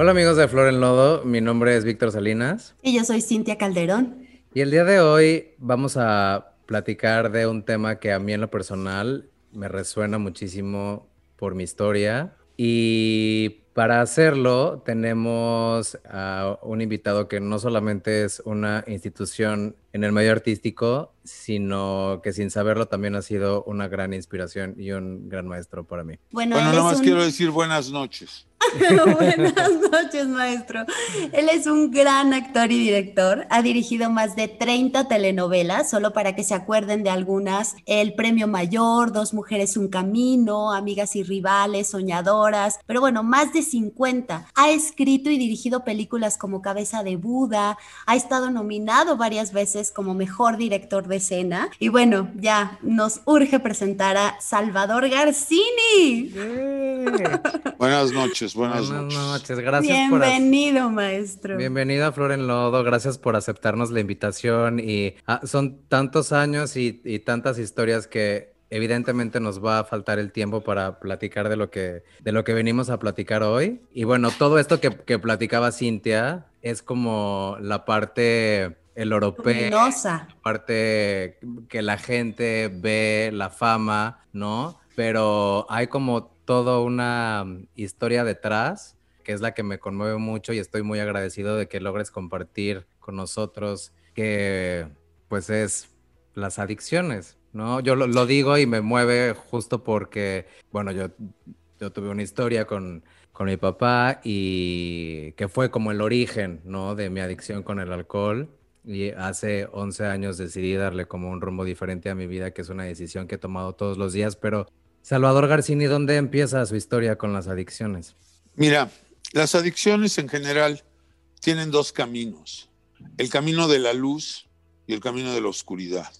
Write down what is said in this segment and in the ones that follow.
Hola amigos de Flor en Lodo, mi nombre es Víctor Salinas. Y yo soy Cintia Calderón. Y el día de hoy vamos a platicar de un tema que a mí en lo personal me resuena muchísimo por mi historia. Y para hacerlo tenemos a un invitado que no solamente es una institución en el medio artístico, sino que sin saberlo también ha sido una gran inspiración y un gran maestro para mí. Bueno, bueno nada más quiero decir buenas noches. Buenas noches, maestro. Él es un gran actor y director. Ha dirigido más de 30 telenovelas, solo para que se acuerden de algunas. El Premio Mayor, Dos Mujeres, Un Camino, Amigas y Rivales, Soñadoras. Pero bueno, más de 50. Ha escrito y dirigido películas como Cabeza de Buda. Ha estado nominado varias veces como mejor director de escena. Y bueno, ya nos urge presentar a Salvador Garcini. Buenas noches buenas, noches. Gracias Bienvenido, maestro. Bienvenido a Flor en Lodo. Gracias por aceptarnos la invitación. Y ah, son tantos años y, tantas historias que evidentemente nos va a faltar el tiempo para platicar de lo que, de lo que venimos a platicar hoy. Y bueno, todo esto que, que platicaba Cintia es como la parte el europeo, la parte que la gente ve, la fama, ¿no? Pero hay como toda una mm, historia detrás, que es la que me conmueve mucho y estoy muy agradecido de que logres compartir con nosotros que pues es las adicciones, ¿no? Yo lo, digo y me mueve justo porque, bueno, yo, yo tuve una historia con, con mi papá y que fue como el origen, ¿no? De mi adicción con el alcohol. Y hace 11 años decidí darle como un rumbo diferente a mi vida, que es una decisión que he tomado todos los días, pero Salvador Garcini, ¿dónde empieza su historia con las adicciones? Mira, las adicciones en general tienen dos caminos, el camino de la luz y el camino de la oscuridad.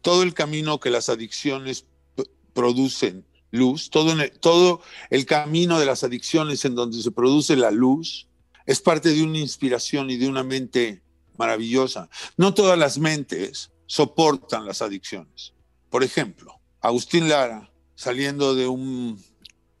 Todo el camino que las adicciones producen luz, todo, todo el camino de las adicciones en donde se produce la luz, es parte de una inspiración y de una mente maravillosa. No todas las mentes soportan las adicciones. Por ejemplo, Agustín Lara saliendo de un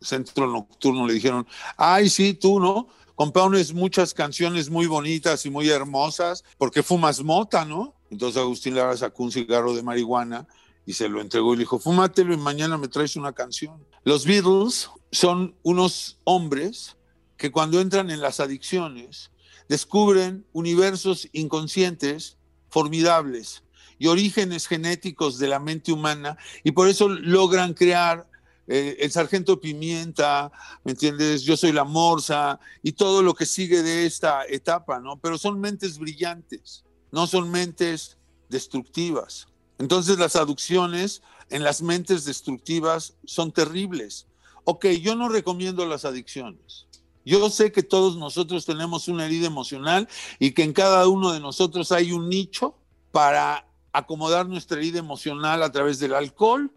centro nocturno, le dijeron, ay, sí, tú, ¿no? Compones muchas canciones muy bonitas y muy hermosas porque fumas mota, ¿no? Entonces Agustín Lara sacó un cigarro de marihuana y se lo entregó y le dijo, fúmatelo y mañana me traes una canción. Los Beatles son unos hombres que cuando entran en las adicciones descubren universos inconscientes formidables y orígenes genéticos de la mente humana y por eso logran crear eh, el sargento Pimienta, ¿me entiendes? Yo soy la Morsa y todo lo que sigue de esta etapa, ¿no? Pero son mentes brillantes, no son mentes destructivas. Entonces las adicciones en las mentes destructivas son terribles. Ok, yo no recomiendo las adicciones. Yo sé que todos nosotros tenemos una herida emocional y que en cada uno de nosotros hay un nicho para acomodar nuestra herida emocional a través del alcohol,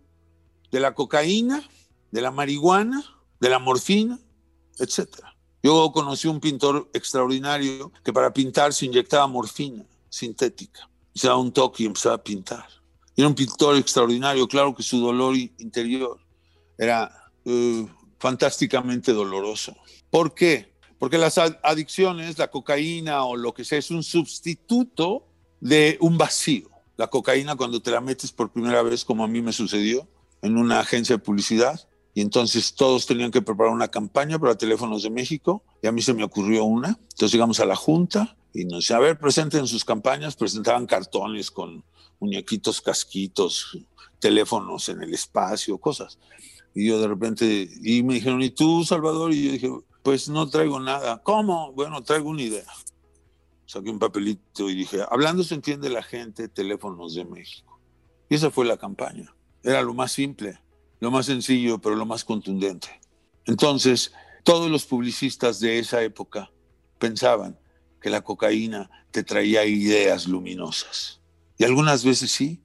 de la cocaína, de la marihuana, de la morfina, etc. Yo conocí un pintor extraordinario que para pintar se inyectaba morfina sintética. Se daba un toque y empezaba a pintar. Era un pintor extraordinario, claro que su dolor interior era eh, fantásticamente doloroso. ¿Por qué? Porque las adicciones, la cocaína o lo que sea, es un sustituto de un vacío. La cocaína cuando te la metes por primera vez, como a mí me sucedió, en una agencia de publicidad, y entonces todos tenían que preparar una campaña para Teléfonos de México, y a mí se me ocurrió una. Entonces llegamos a la junta y nos decía, a ver, presenten sus campañas, presentaban cartones con muñequitos, casquitos, teléfonos en el espacio, cosas. Y yo de repente, y me dijeron, ¿y tú, Salvador? Y yo dije, pues no traigo nada. ¿Cómo? Bueno, traigo una idea saqué un papelito y dije, hablando se entiende la gente, teléfonos de México. Y esa fue la campaña. Era lo más simple, lo más sencillo, pero lo más contundente. Entonces, todos los publicistas de esa época pensaban que la cocaína te traía ideas luminosas. Y algunas veces sí.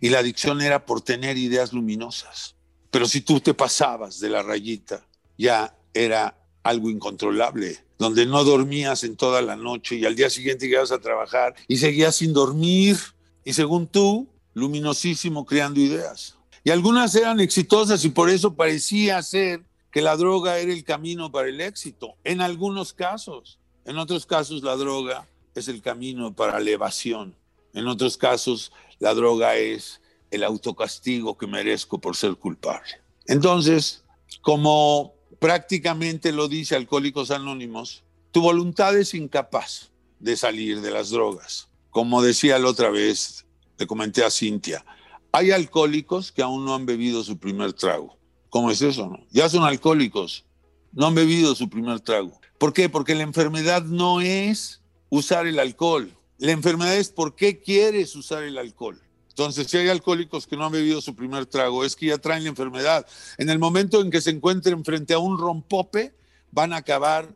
Y la adicción era por tener ideas luminosas. Pero si tú te pasabas de la rayita, ya era algo incontrolable donde no dormías en toda la noche y al día siguiente llegabas a trabajar y seguías sin dormir y según tú, luminosísimo creando ideas. Y algunas eran exitosas y por eso parecía ser que la droga era el camino para el éxito, en algunos casos. En otros casos la droga es el camino para la evasión. En otros casos la droga es el autocastigo que merezco por ser culpable. Entonces, como prácticamente lo dice Alcohólicos Anónimos, tu voluntad es incapaz de salir de las drogas. Como decía la otra vez, le comenté a Cintia, hay alcohólicos que aún no han bebido su primer trago. ¿Cómo es eso? No? Ya son alcohólicos, no han bebido su primer trago. ¿Por qué? Porque la enfermedad no es usar el alcohol. La enfermedad es por qué quieres usar el alcohol. Entonces, si hay alcohólicos que no han bebido su primer trago, es que ya traen la enfermedad. En el momento en que se encuentren frente a un rompope, van a acabar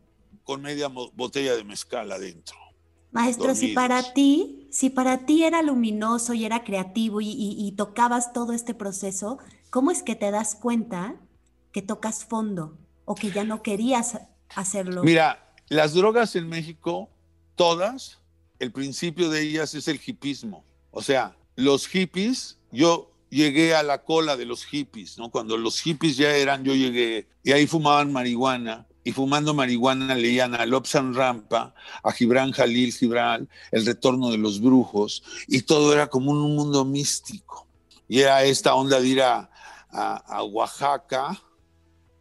con media botella de mezcal adentro. Maestro, si para ti, si para ti era luminoso y era creativo y, tocabas todo este proceso, ¿cómo es que te das cuenta que tocas fondo o que ya no querías hacerlo? Mira, las drogas en México, todas, el principio de ellas es el hipismo. O sea, los hippies, yo llegué a la cola de los hippies, ¿no? Cuando los hippies ya eran, yo llegué y ahí fumaban marihuana y fumando marihuana leían a Lobsan Rampa, a Gibran Jalil Gibran, El retorno de los brujos, y todo era como un mundo místico. Y era esta onda de ir a, a, Oaxaca,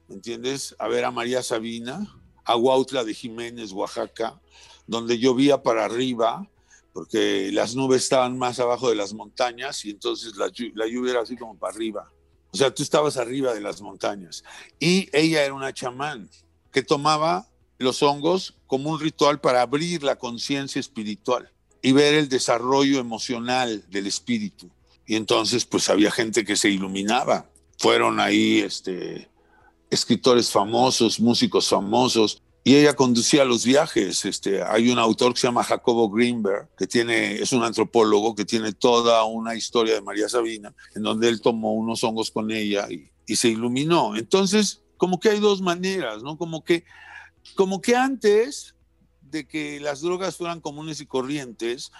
¿me entiendes? A ver a María Sabina, a Huautla de Jiménez, Oaxaca, donde llovía para arriba, porque las nubes estaban más abajo de las montañas y entonces la, lluvia era así como para arriba. O sea, tú estabas arriba de las montañas. Y ella era una chamán que tomaba los hongos como un ritual para abrir la conciencia espiritual y ver el desarrollo emocional del espíritu. Y entonces, pues había gente que se iluminaba. Fueron ahí este, escritores famosos, músicos famosos, y ella conducía los viajes. Este, hay un autor que se llama Jacobo Greenberg, que tiene, es un antropólogo que tiene toda una historia de María Sabina, en donde él tomó unos hongos con ella y, se iluminó. Entonces, como que hay dos maneras, ¿no? Como que, como que antes de que las drogas fueran comunes y corrientes,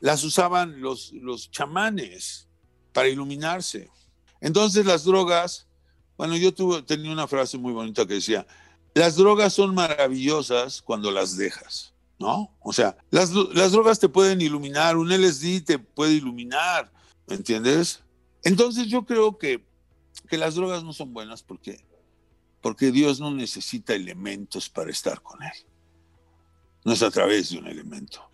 las usaban los, los chamanes para iluminarse. Entonces las drogas, bueno, yo tuve, tenía una frase muy bonita que decía, las drogas son maravillosas cuando las dejas, ¿no? O sea, las, drogas te pueden iluminar, un LSD te puede iluminar, ¿me entiendes? Entonces yo creo que, que las drogas no son buenas porque porque Dios no necesita elementos para estar con Él. No es a través de un elemento.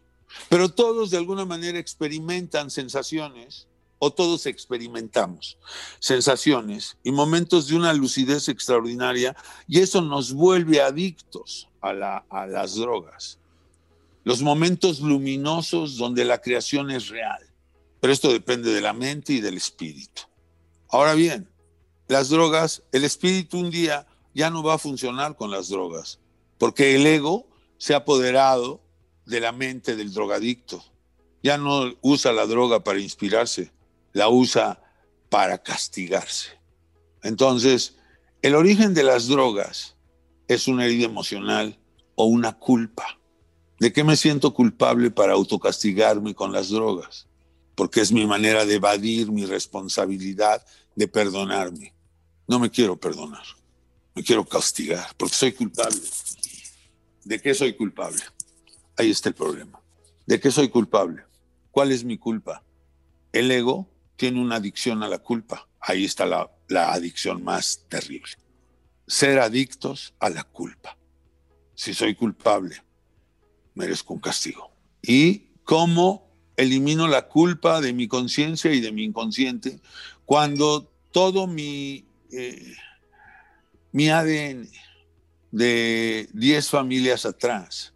Pero todos de alguna manera experimentan sensaciones, todos experimentamos sensaciones y momentos de una lucidez extraordinaria, y eso nos vuelve adictos a, a las drogas. Los momentos luminosos donde la creación es real. Pero esto depende de la mente y del espíritu. Ahora bien, las drogas, el espíritu un día ya no va a funcionar con las drogas, porque el ego se ha apoderado de la mente del drogadicto. Ya no usa la droga para inspirarse, la usa para castigarse. Entonces, el origen de las drogas es una herida emocional o una culpa. ¿De qué me siento culpable para autocastigarme con las drogas? Porque es mi manera de evadir mi responsabilidad de perdonarme. No me quiero perdonar me quiero castigar porque soy culpable. ¿De qué soy culpable? Ahí está el problema. ¿De qué soy culpable? ¿Cuál es mi culpa? El ego tiene una adicción a la culpa. Ahí está la, la adicción más terrible. Ser adictos a la culpa. Si soy culpable, merezco un castigo. ¿Y cómo elimino la culpa de mi conciencia y de mi inconsciente cuando todo mi... Eh, mi ADN de 10 familias atrás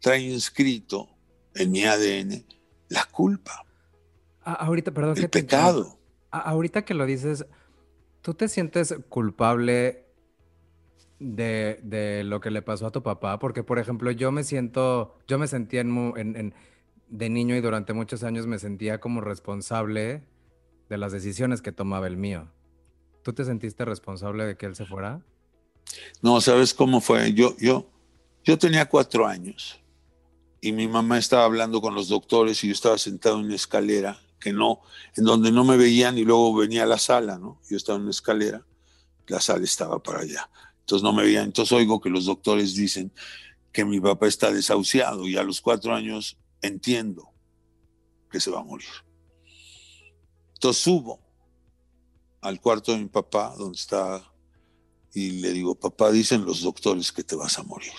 trae inscrito en mi ADN la culpa. Ahorita, perdón. El pecado. ahorita que lo dices, ¿tú te sientes culpable de, lo que le pasó a tu papá? Porque, por ejemplo, yo me siento, yo me sentía en, de niño y durante muchos años me sentía como responsable de las decisiones que tomaba el mío. ¿Tú te sentiste responsable de que él se fuera? No, ¿sabes cómo fue? Yo, yo, yo tenía cuatro años y mi mamá estaba hablando con los doctores y yo estaba sentado en una escalera que no, en donde no me veían y luego venía a la sala, ¿no? Yo estaba en una escalera, la sala estaba para allá. Entonces no me veían. Entonces oigo que los doctores dicen que mi papá está desahuciado y a los cuatro años entiendo que se va a morir. Entonces subo al cuarto de mi papá, donde está, y le digo, papá, dicen los doctores que te vas a morir.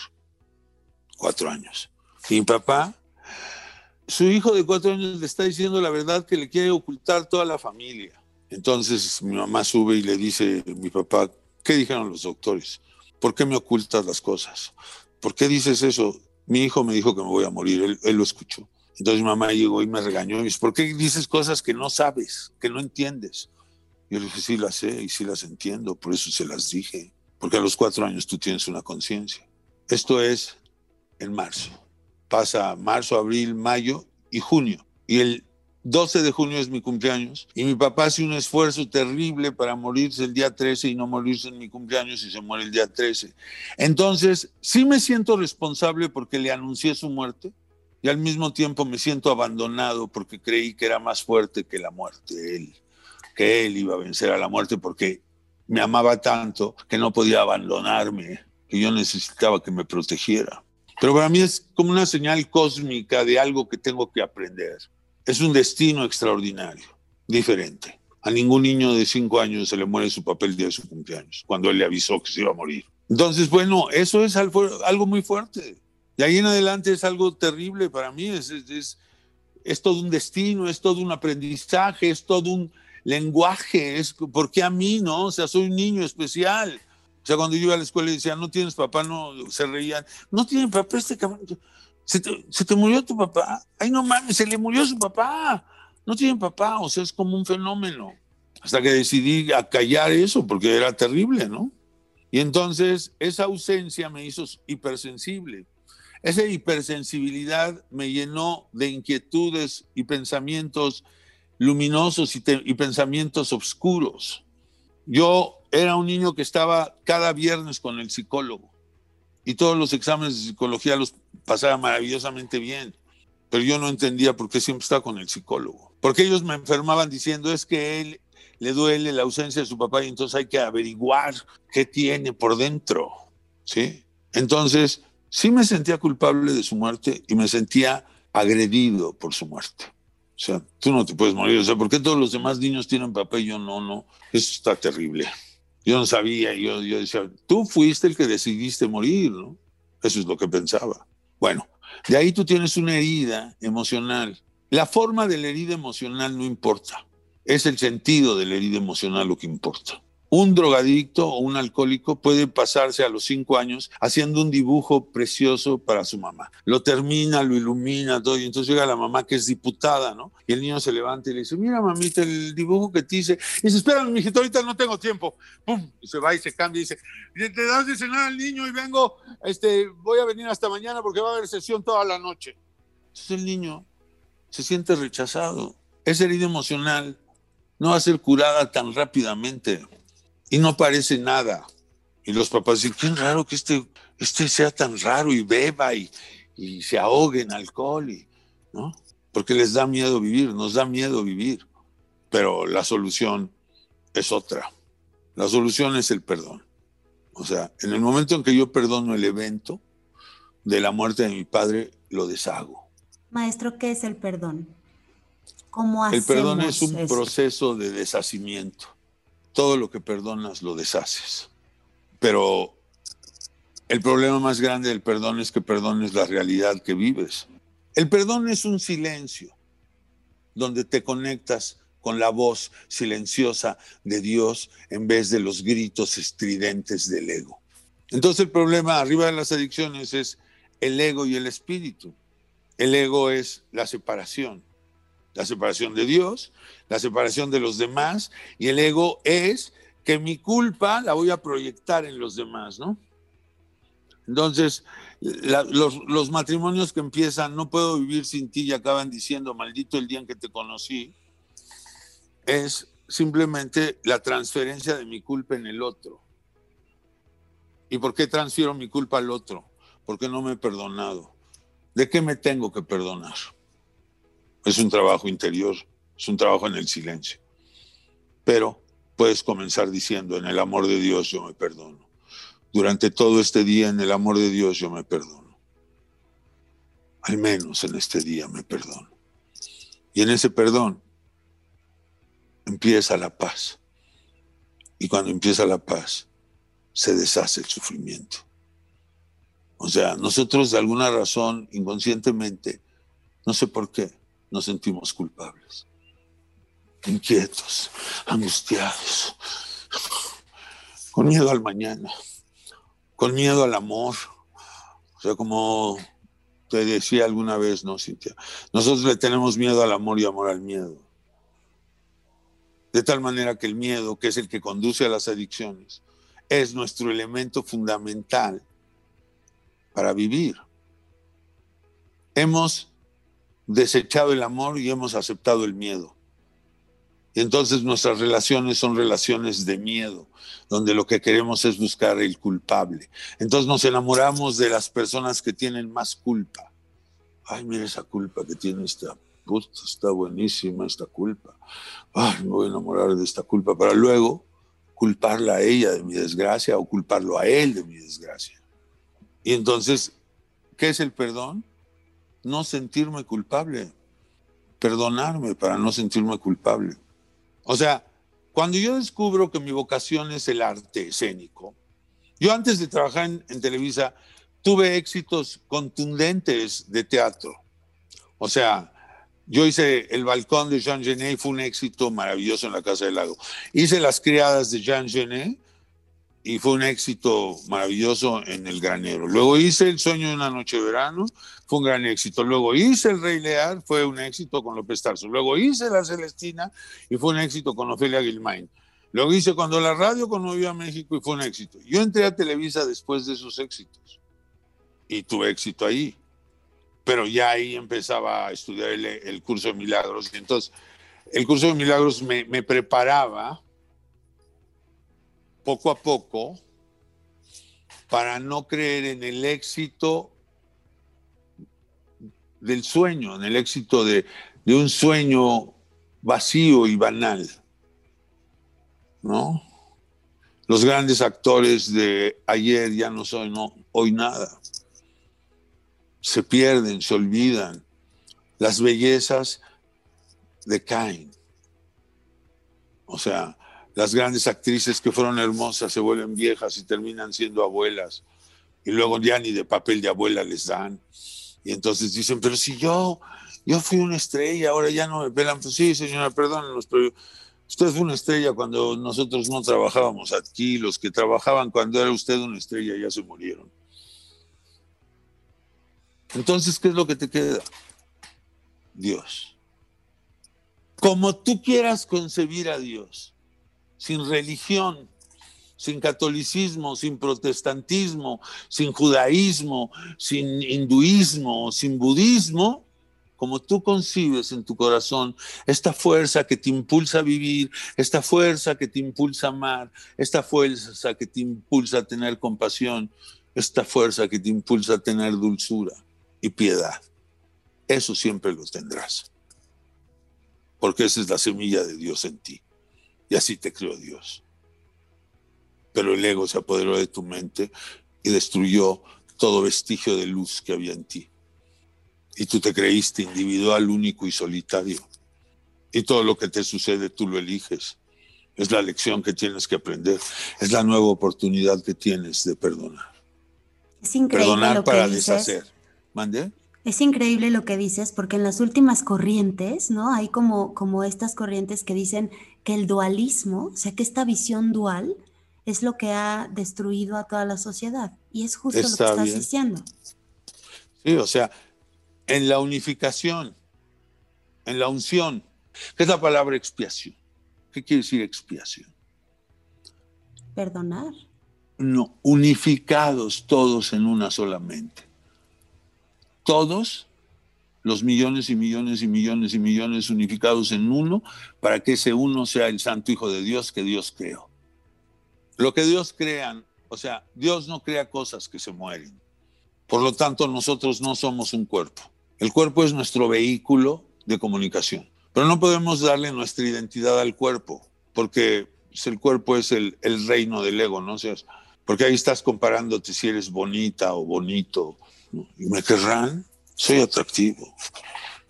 Cuatro años. Y mi papá, su hijo de cuatro años le está diciendo la verdad que le quiere ocultar toda la familia. Entonces mi mamá sube y le dice, mi papá, ¿qué dijeron los doctores? ¿Por qué me ocultas las cosas? ¿Por qué dices eso? Mi hijo me dijo que me voy a morir, él, él lo escuchó. Entonces mi mamá llegó y me regañó y dice, ¿por qué dices cosas que no sabes, que no entiendes? Yo le dije, sí las sé y sí las entiendo, por eso se las dije, porque a los cuatro años tú tienes una conciencia. Esto es en marzo. Pasa marzo, abril, mayo y junio. Y el 12 de junio es mi cumpleaños y mi papá hace un esfuerzo terrible para morirse el día 13 y no morirse en mi cumpleaños y se muere el día 13. Entonces, sí me siento responsable porque le anuncié su muerte y al mismo tiempo me siento abandonado porque creí que era más fuerte que la muerte él que él iba a vencer a la muerte porque me amaba tanto que no podía abandonarme, que yo necesitaba que me protegiera. Pero para mí es como una señal cósmica de algo que tengo que aprender. Es un destino extraordinario, diferente. A ningún niño de cinco años se le muere su papel el día de su cumpleaños, cuando él le avisó que se iba a morir. Entonces, bueno, eso es algo, muy fuerte. De ahí en adelante es algo terrible para mí. Es, todo un destino, es todo un aprendizaje, es todo un, lenguaje, es porque a mí, ¿no? O sea, soy un niño especial. O sea, cuando yo iba a la escuela y decía, no tienes papá, no, se reían, no tienen papá, este cabrón, ¿se te, murió tu papá, ay no mames, se le murió su papá, no tienen papá, o sea, es como un fenómeno. Hasta que decidí acallar eso, porque era terrible, ¿no? Y entonces esa ausencia me hizo hipersensible. Esa hipersensibilidad me llenó de inquietudes y pensamientos luminosos y, pensamientos oscuros. Yo era un niño que estaba cada viernes con el psicólogo y todos los exámenes de psicología los pasaba maravillosamente bien, pero yo no entendía por qué siempre estaba con el psicólogo. Porque ellos me enfermaban diciendo es que él le duele la ausencia de su papá y entonces hay que averiguar qué tiene por dentro, ¿sí? Entonces, sí me sentía culpable de su muerte y me sentía agredido por su muerte. O sea, tú no te puedes morir. O sea, ¿por qué todos los demás niños tienen papá y yo no? No, eso está terrible. Yo no sabía, yo, yo decía, tú fuiste el que decidiste morir, ¿no? Eso es lo que pensaba. Bueno, de ahí tú tienes una herida emocional. La forma de la herida emocional no importa. Es el sentido de la herida emocional lo que importa. Un drogadicto o un alcohólico puede pasarse a los cinco años haciendo un dibujo precioso para su mamá. Lo termina, lo ilumina, todo, y entonces llega la mamá que es diputada, ¿no? Y el niño se levanta y le dice, mira mamita, el dibujo que te hice. Y dice, espera, mijito, ahorita no tengo tiempo. ¡Pum! Y se va y se cambia y dice, te das de cenar al niño y vengo, este, voy a venir hasta mañana porque va a haber sesión toda la noche. Entonces el niño se siente rechazado. Esa herida emocional no va a ser curada tan rápidamente y no parece nada. Y los papás dicen, qué raro que este, este sea tan raro y beba y, y se ahogue en alcohol, y, ¿no? Porque les da miedo vivir, nos da miedo vivir. Pero la solución es otra. La solución es el perdón. O sea, en el momento en que yo perdono el evento de la muerte de mi padre, lo deshago. Maestro, ¿qué es el perdón? ¿Cómo el perdón es un proceso de deshacimiento todo lo que perdonas lo deshaces. Pero el problema más grande del perdón es que perdones la realidad que vives. El perdón es un silencio donde te conectas con la voz silenciosa de Dios en vez de los gritos estridentes del ego. Entonces el problema arriba de las adicciones es el ego y el espíritu. El ego es la separación la separación de Dios, la separación de los demás, y el ego es que mi culpa la voy a proyectar en los demás, ¿no? Entonces, los, los, matrimonios que empiezan, no puedo vivir sin ti y acaban diciendo, maldito el día en que te conocí, es simplemente la transferencia de mi culpa en el otro. ¿Y por qué transfiero mi culpa al otro? Porque no me he perdonado. ¿De qué me tengo que perdonar? Es un trabajo interior, es un trabajo en el silencio. Pero puedes comenzar diciendo, en el amor de Dios yo me perdono. durante todo este día en el amor de Dios yo me perdono. Al menos en este día me perdono. Y en ese perdón empieza la paz. Y cuando empieza la paz, se deshace el sufrimiento. O sea, nosotros de alguna razón, inconscientemente, no sé por qué, nos sentimos culpables, inquietos, angustiados, con miedo al mañana, con miedo al amor. O sea, como te decía alguna vez, ¿no, Cintia? Nosotros le tenemos miedo al amor y amor al miedo. De tal manera que el miedo, que es el que conduce a las adicciones, es nuestro elemento fundamental para vivir. Hemos desechado el amor y hemos aceptado el miedo. Entonces nuestras relaciones son relaciones de miedo, donde lo que queremos es buscar el culpable. Entonces nos enamoramos de las personas que tienen más culpa. Ay, mira esa culpa que tiene esta puta, está buenísima esta culpa. Ay, me voy a enamorar de esta culpa para luego culparla a ella de mi desgracia o culparlo a él de mi desgracia. Y entonces, ¿qué es el perdón? No sentirme culpable, perdonarme para no sentirme culpable. O sea, cuando yo descubro que mi vocación es el arte escénico, yo antes de trabajar en, Televisa tuve éxitos contundentes de teatro. O sea, yo hice El Balcón de Jean Genet, fue un éxito maravilloso en la Casa del Lago. Hice Las Criadas de Jean Genet y fue un éxito maravilloso en El Granero. Luego hice El Sueño de una Noche de Verano, fue un gran éxito. Luego hice El Rey Lear, fue un éxito con López Tarso. Luego hice La Celestina y fue un éxito con Ofelia Guilmain. Luego hice Cuando la radio conmovió a México y fue un éxito. Yo entré a Televisa después de esos éxitos y tuve éxito ahí. Pero ya ahí empezaba a estudiar el, curso de milagros. Y entonces, el curso de milagros me, me preparaba poco a poco para no creer en el éxito del sueño, en el éxito de, un sueño vacío y banal. ¿No? Los grandes actores de ayer ya no son hoy nada. Se pierden, se olvidan. Las bellezas decaen. O sea, las grandes actrices que fueron hermosas se vuelven viejas y terminan siendo abuelas. Y luego ya ni de papel de abuela les dan. Y entonces dicen, pero si yo, yo fui una estrella, ahora ya no me pelan. Pues sí, señora, perdónenos, pero usted fue una estrella cuando nosotros no trabajábamos aquí. Los que trabajaban cuando era usted una estrella ya se murieron. Entonces, ¿qué es lo que te queda? Dios. Como tú quieras concebir a Dios sin religión, sin catolicismo, sin protestantismo, sin judaísmo, sin hinduismo, sin budismo, como tú concibes en tu corazón esta fuerza que te impulsa a vivir, esta fuerza que te impulsa a amar, esta fuerza que te impulsa a tener compasión, esta fuerza que te impulsa a tener dulzura y piedad. Eso siempre lo tendrás, porque esa es la semilla de Dios en ti. Y así te creó Dios. Pero el ego se apoderó de tu mente y destruyó todo vestigio de luz que había en ti. Y tú te creíste individual, único y solitario. Y todo lo que te sucede tú lo eliges. Es la lección que tienes que aprender. Es la nueva oportunidad que tienes de perdonar. Es increíble perdonar lo que para dices. deshacer. ¿Mande? Es increíble lo que dices, porque en las últimas corrientes, ¿no? Hay como, como estas corrientes que dicen que el dualismo, o sea, que esta visión dual es lo que ha destruido a toda la sociedad. Y es justo lo que estás diciendo. Sí, o sea, en la unificación, en la unción, ¿qué es la palabra expiación? ¿Qué quiere decir expiación? Perdonar. No, unificados todos en una sola mente. Todos los millones y millones y millones y millones unificados en uno para que ese uno sea el santo Hijo de Dios que Dios creó. Lo que Dios crea, o sea, Dios no crea cosas que se mueren. Por lo tanto, nosotros no somos un cuerpo. El cuerpo es nuestro vehículo de comunicación. Pero no podemos darle nuestra identidad al cuerpo, porque el cuerpo es el, reino del ego, ¿no? O porque ahí estás comparándote si eres bonita o bonito. Y me querrán, soy atractivo,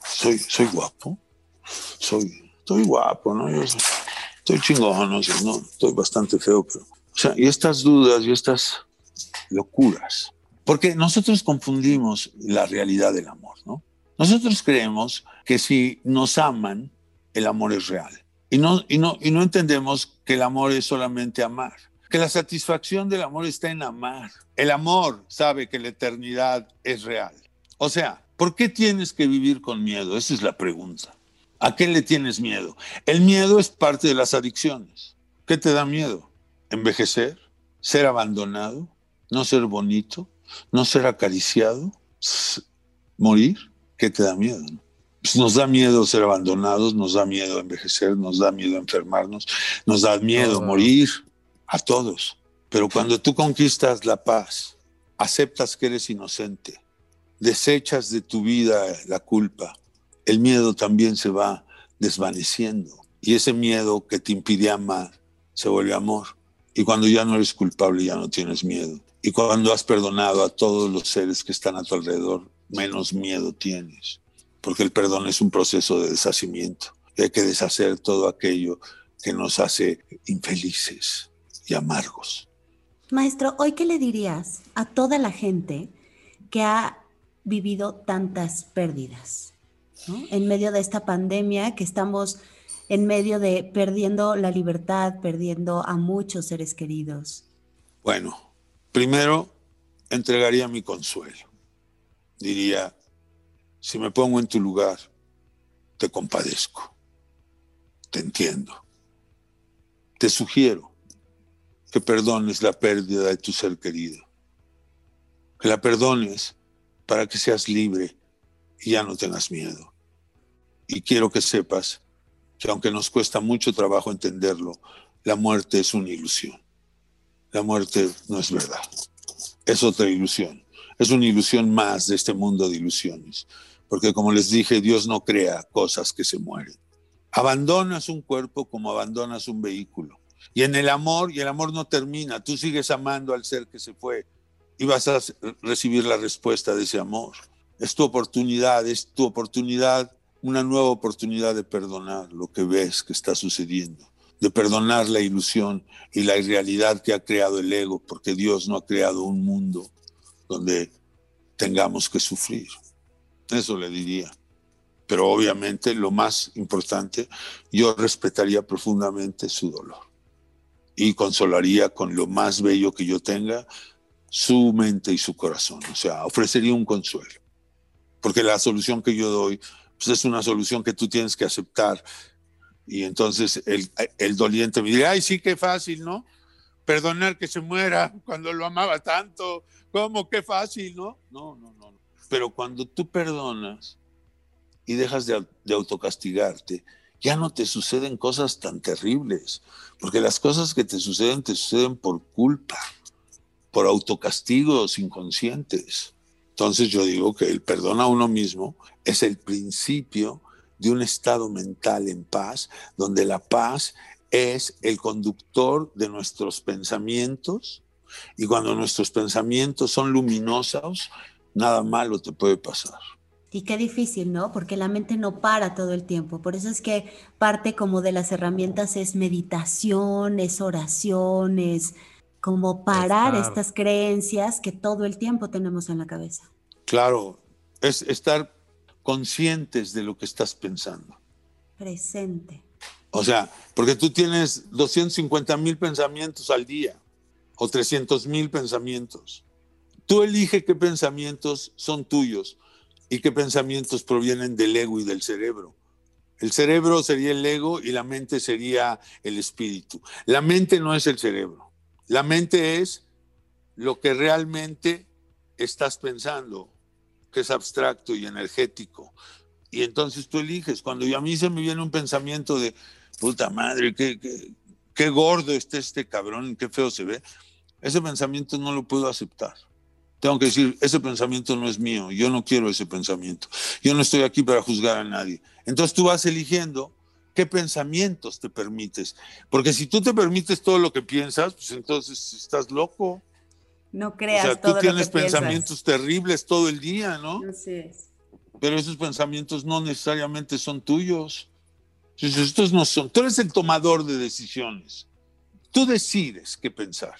soy, soy guapo, soy, estoy guapo, ¿no? estoy chingón, no, no, estoy bastante feo, pero... O y estas dudas y estas locuras, porque nosotros confundimos la realidad del amor, ¿no? Nosotros creemos que si nos aman, el amor es real. Y no, y no, y no entendemos que el amor es solamente amar, que la satisfacción del amor está en amar. El amor sabe que la eternidad es real. O sea, ¿por qué tienes que vivir con miedo? Esa es la pregunta. ¿A qué le tienes miedo? El miedo es parte de las adicciones. ¿Qué te da miedo? ¿Envejecer? ¿Ser abandonado? ¿No ser bonito? ¿No ser acariciado? ¿Morir? ¿Qué te da miedo? Pues nos da miedo ser abandonados, nos da miedo envejecer, nos da miedo enfermarnos, nos da miedo morir a todos. Pero cuando tú conquistas la paz, aceptas que eres inocente, desechas de tu vida la culpa, el miedo también se va desvaneciendo. Y ese miedo que te impide amar se vuelve amor. Y cuando ya no eres culpable, ya no tienes miedo. Y cuando has perdonado a todos los seres que están a tu alrededor, menos miedo tienes. Porque el perdón es un proceso de deshacimiento. Y hay que deshacer todo aquello que nos hace infelices y amargos. Maestro, ¿hoy qué le dirías a toda la gente que ha vivido tantas pérdidas? En medio de esta pandemia que estamos en medio de perdiendo la libertad, perdiendo a muchos seres queridos. Bueno, primero entregaría mi consuelo. Diría, si me pongo en tu lugar, te compadezco, te entiendo. Te sugiero que perdones la pérdida de tu ser querido, que la perdones para que seas libre y ya no tengas miedo. Y quiero que sepas que aunque nos cuesta mucho trabajo entenderlo, la muerte es una ilusión. La muerte no es verdad. Es otra ilusión. Es una ilusión más de este mundo de ilusiones. Porque como les dije, Dios no crea cosas que se mueren. Abandonas un cuerpo como abandonas un vehículo. Y en el amor, y el amor no termina, tú sigues amando al ser que se fue y vas a recibir la respuesta de ese amor. Es tu oportunidad, es tu oportunidad una nueva oportunidad de perdonar lo que ves que está sucediendo, de perdonar la ilusión y la irrealidad que ha creado el ego, porque Dios no ha creado un mundo donde tengamos que sufrir. Eso le diría. Pero obviamente lo más importante, yo respetaría profundamente su dolor y consolaría con lo más bello que yo tenga su mente y su corazón. O sea, ofrecería un consuelo. Porque la solución que yo doy pues es una solución que tú tienes que aceptar. Y entonces el, doliente me diría, ay, sí, qué fácil, ¿no? Perdonar que se muera cuando lo amaba tanto, ¿cómo? Qué fácil, ¿no? No, no, no. Pero cuando tú perdonas y dejas de, de autocastigarte, ya no te suceden cosas tan terribles, porque las cosas que te suceden te suceden por culpa, por autocastigos inconscientes. Entonces yo digo que el perdón a uno mismo es el principio de un estado mental en paz, donde la paz es el conductor de nuestros pensamientos y cuando nuestros pensamientos son luminosos, nada malo te puede pasar. Y qué difícil, ¿no? Porque la mente no para todo el tiempo. Por eso es que parte como de las herramientas es meditación, es oraciones, como parar estas creencias que todo el tiempo tenemos en la cabeza. Claro, es estar conscientes de lo que estás pensando. Presente. O sea, porque tú tienes 250 mil pensamientos al día o 300 mil pensamientos. Tú elige qué pensamientos son tuyos y qué pensamientos provienen del ego y del cerebro. El cerebro sería el ego y la mente sería el espíritu. La mente no es el cerebro. La mente es lo que realmente estás pensando, que es abstracto y energético. Y entonces tú eliges. Cuando a mí se me viene un pensamiento de, puta madre, qué, qué, gordo está este cabrón, qué feo se ve, ese pensamiento no lo puedo aceptar. Tengo que decir, ese pensamiento no es mío, yo no quiero ese pensamiento. Yo no estoy aquí para juzgar a nadie. Entonces tú vas eligiendo qué pensamientos te permites. Porque si tú te permites todo lo que piensas, pues entonces estás loco. No creas. O sea, tú tienes pensamientos terribles todo el día, ¿no? Así es. Pero esos pensamientos no necesariamente son tuyos. Estos no son. Tú eres el tomador de decisiones. Tú decides qué pensar.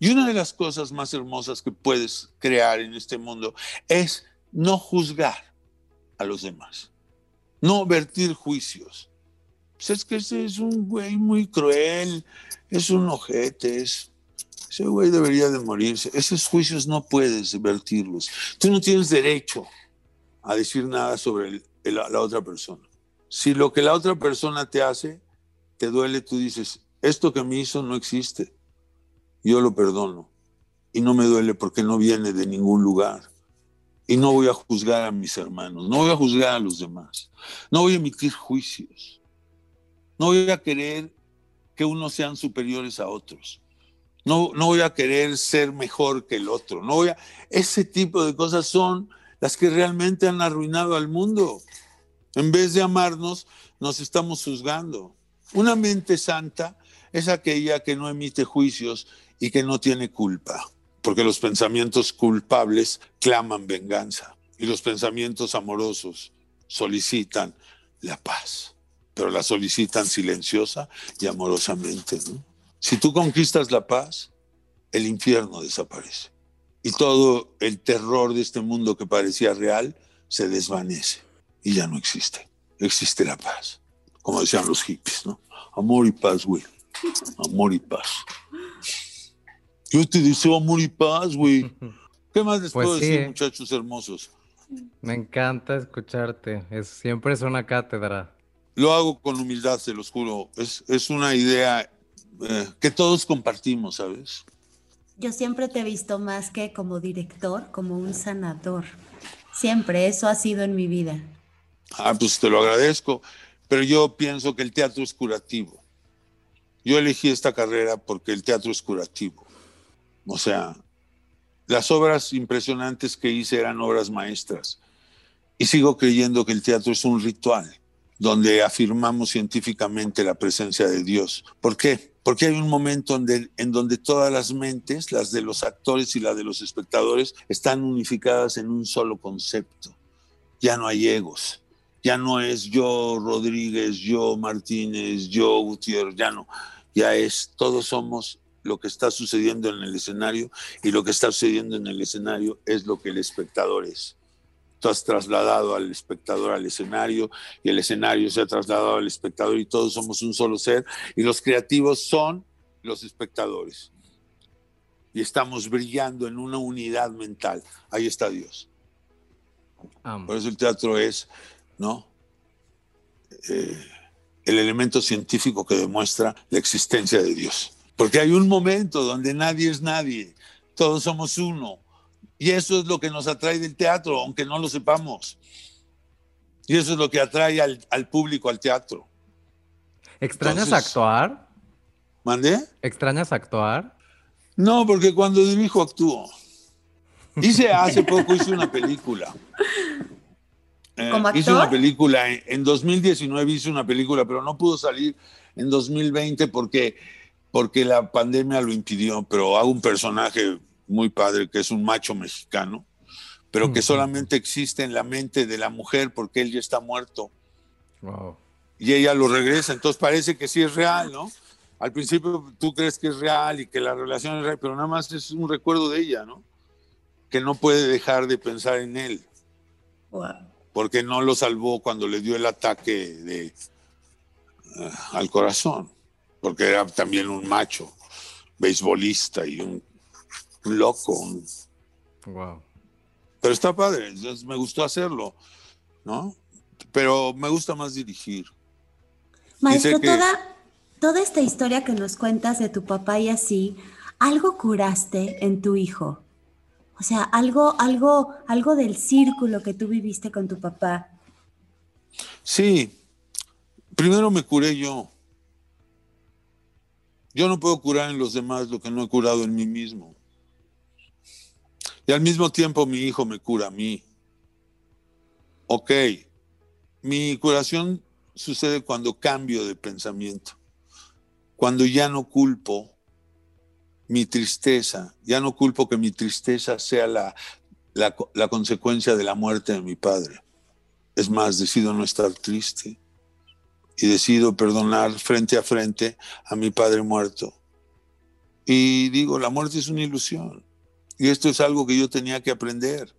Y una de las cosas más hermosas que puedes crear en este mundo es no juzgar a los demás, no vertir juicios. Pues es que ese es un güey muy cruel, es un ojete, ese güey debería de morirse. Esos juicios no puedes vertirlos. Tú no tienes derecho a decir nada sobre la otra persona. Si lo que la otra persona te hace te duele, tú dices, esto que me hizo no existe. Yo lo perdono. Y no me duele porque no viene de ningún lugar. Y no voy a juzgar a mis hermanos, no voy a juzgar a los demás, no voy a emitir juicios, no voy a querer que unos sean superiores a otros, no, no voy a querer ser mejor que el otro, no voy a... Ese tipo de cosas son las que realmente han arruinado al mundo. En vez de amarnos, nos estamos juzgando. Una mente santa es aquella que no emite juicios y que no tiene culpa porque los pensamientos culpables claman venganza y los pensamientos amorosos solicitan la paz, pero la solicitan silenciosa y amorosamente. Si tú conquistas la paz, el infierno desaparece y todo el terror de este mundo que parecía real se desvanece y ya no existe. Existe la paz, como decían los hippies, ¿no? Amor y paz, güey. Amor y paz. Yo te deseo amor y paz, güey. ¿Qué más les pues puedo decir, muchachos hermosos? Me encanta escucharte. Es, siempre es una cátedra. Lo hago con humildad, se los juro. Es, es una idea eh, que todos compartimos, ¿sabes? Yo siempre te he visto más que como director, como un sanador. Siempre, eso ha sido en mi vida. Ah, pues te lo agradezco. Pero yo pienso que el teatro es curativo. Yo elegí esta carrera porque el teatro es curativo. O sea, las obras impresionantes que hice eran obras maestras. Y sigo creyendo que el teatro es un ritual donde afirmamos científicamente la presencia de Dios. ¿Por qué? Porque hay un momento en donde todas las mentes, las de los actores y las de los espectadores, están unificadas en un solo concepto. Ya no hay egos. Ya no es yo Rodríguez, yo Martínez, yo Gutiérrez, ya no. Ya es, todos somos lo que está sucediendo en el escenario y lo que está sucediendo en el escenario es lo que el espectador es. Tú has trasladado al espectador al escenario y el escenario se ha trasladado al espectador y todos somos un solo ser y los creativos son los espectadores. Y estamos brillando en una unidad mental. Ahí está Dios. Por eso el teatro es, ¿no? Eh, el elemento científico que demuestra la existencia de Dios. Porque hay un momento donde nadie es nadie, todos somos uno. Y eso es lo que nos atrae del teatro, aunque no lo sepamos. Y eso es lo que atrae al, público al teatro. ¿Extrañas actuar? ¿Mandé? ¿Extrañas actuar? No, porque cuando dirijo actúo. Hice hace poco hice una película. Eh, ¿Como hice una película en 2019 hice una película, pero no pudo salir en 2020 porque porque la pandemia lo impidió, pero hago un personaje muy padre que es un macho mexicano, pero que solamente existe en la mente de la mujer porque él ya está muerto. Y ella lo regresa, entonces parece que sí es real, ¿no? Al principio tú crees que es real y que la relación es real, pero nada más es un recuerdo de ella, ¿no? Que no puede dejar de pensar en él. Porque no lo salvó cuando le dio el ataque de, eh, al corazón porque era también un macho, beisbolista y un, loco. Wow. Pero está padre, me gustó hacerlo, ¿no? Pero me gusta más dirigir. Maestro, toda, toda esta historia que nos cuentas de tu papá y así, algo curaste en tu hijo. O sea, algo, algo, algo del círculo que tú viviste con tu papá. Sí. Primero me curé yo. Yo no puedo curar en los demás lo que no he curado en mí mismo. Y al mismo tiempo mi hijo me cura a mí. Ok, mi curación sucede cuando cambio de pensamiento, cuando ya no culpo mi tristeza, ya no culpo que mi tristeza sea la, la, la consecuencia de la muerte de mi padre. Es más, decido no estar triste y decido perdonar frente a frente a mi padre muerto. Y digo, la muerte es una ilusión. Y esto es algo que yo tenía que aprender.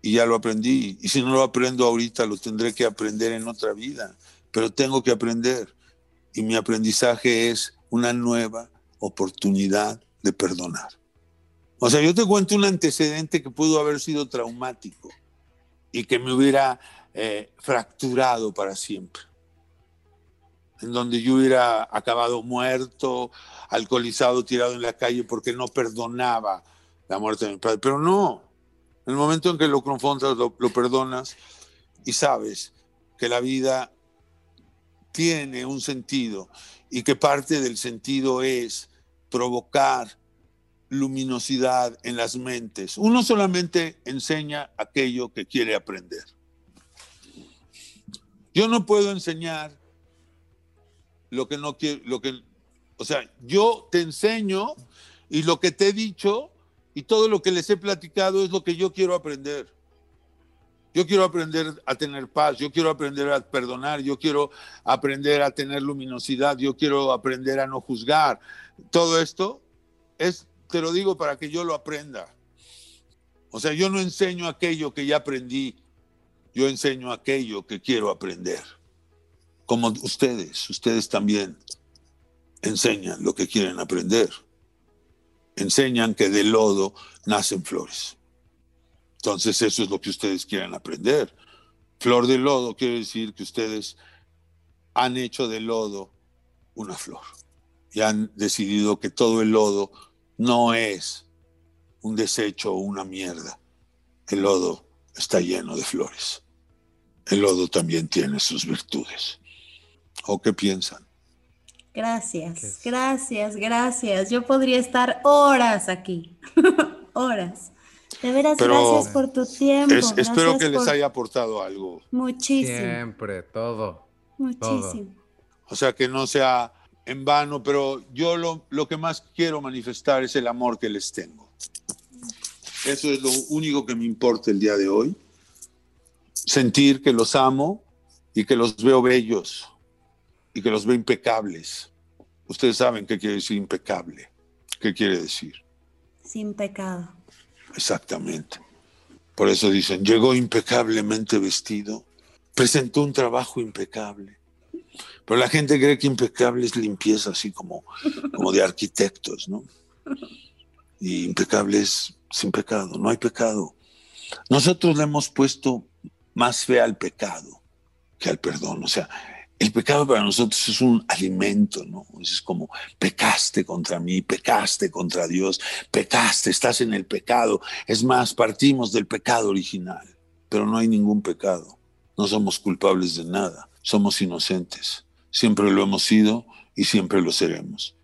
Y ya lo aprendí. Y si no lo aprendo ahorita, lo tendré que aprender en otra vida. Pero tengo que aprender. Y mi aprendizaje es una nueva oportunidad de perdonar. O sea, yo te cuento un antecedente que pudo haber sido traumático y que me hubiera eh, fracturado para siempre en donde yo hubiera acabado muerto, alcoholizado, tirado en la calle porque no perdonaba la muerte de mi padre. Pero no, en el momento en que lo confrontas, lo, lo perdonas y sabes que la vida tiene un sentido y que parte del sentido es provocar luminosidad en las mentes. Uno solamente enseña aquello que quiere aprender. Yo no puedo enseñar lo que no quiero, lo que, o sea, yo te enseño y lo que te he dicho y todo lo que les he platicado es lo que yo quiero aprender. Yo quiero aprender a tener paz, yo quiero aprender a perdonar, yo quiero aprender a tener luminosidad, yo quiero aprender a no juzgar. Todo esto es, te lo digo para que yo lo aprenda. O sea, yo no enseño aquello que ya aprendí, yo enseño aquello que quiero aprender como ustedes, ustedes también enseñan lo que quieren aprender. Enseñan que del lodo nacen flores. Entonces eso es lo que ustedes quieren aprender. Flor de lodo quiere decir que ustedes han hecho del lodo una flor y han decidido que todo el lodo no es un desecho o una mierda. El lodo está lleno de flores. El lodo también tiene sus virtudes. ¿O qué piensan? Gracias, gracias, gracias. Yo podría estar horas aquí, horas. De veras, gracias por tu tiempo. espero que les haya aportado algo. Muchísimo. Siempre, todo. Muchísimo. O sea, que no sea en vano, pero yo lo, lo que más quiero manifestar es el amor que les tengo. Eso es lo único que me importa el día de hoy. Sentir que los amo y que los veo bellos y que los ve impecables. Ustedes saben qué quiere decir impecable. ¿Qué quiere decir? Sin pecado. Exactamente. Por eso dicen, llegó impecablemente vestido, presentó un trabajo impecable. Pero la gente cree que impecable es limpieza, así como, como de arquitectos, ¿no? Y impecable es sin pecado, no hay pecado. Nosotros le hemos puesto más fe al pecado que al perdón. O sea, el pecado para nosotros es un alimento, ¿no? Es como, pecaste contra mí, pecaste contra Dios, pecaste, estás en el pecado. Es más, partimos del pecado original, pero no hay ningún pecado. No somos culpables de nada, somos inocentes. Siempre lo hemos sido y siempre lo seremos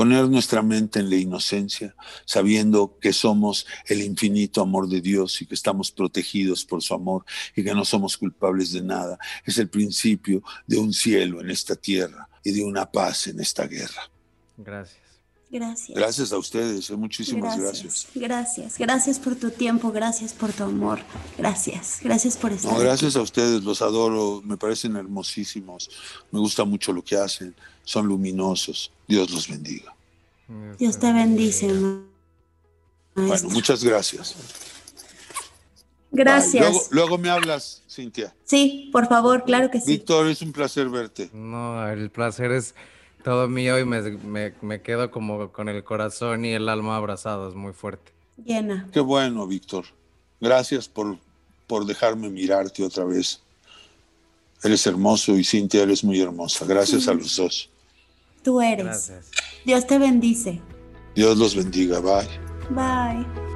poner nuestra mente en la inocencia, sabiendo que somos el infinito amor de Dios y que estamos protegidos por su amor y que no somos culpables de nada, es el principio de un cielo en esta tierra y de una paz en esta guerra. Gracias. Gracias. Gracias a ustedes, eh, muchísimas gracias. Gracias, gracias por tu tiempo, gracias por tu amor, gracias, gracias por estar. No, gracias a ustedes, los adoro, me parecen hermosísimos, me gusta mucho lo que hacen, son luminosos, Dios los bendiga. Dios te bendice. Bueno, muchas gracias. Gracias. Luego, luego, me hablas, Cintia. Sí, por favor, claro que sí. Víctor, es un placer verte. No, el placer es todo mío y me, quedo como con el corazón y el alma abrazados, muy fuerte. Llena. Qué bueno, Víctor. Gracias por, por dejarme mirarte otra vez. Eres hermoso y Cintia eres muy hermosa. Gracias a los dos. Tú eres. Gracias. Dios te bendice. Dios los bendiga. Bye. Bye.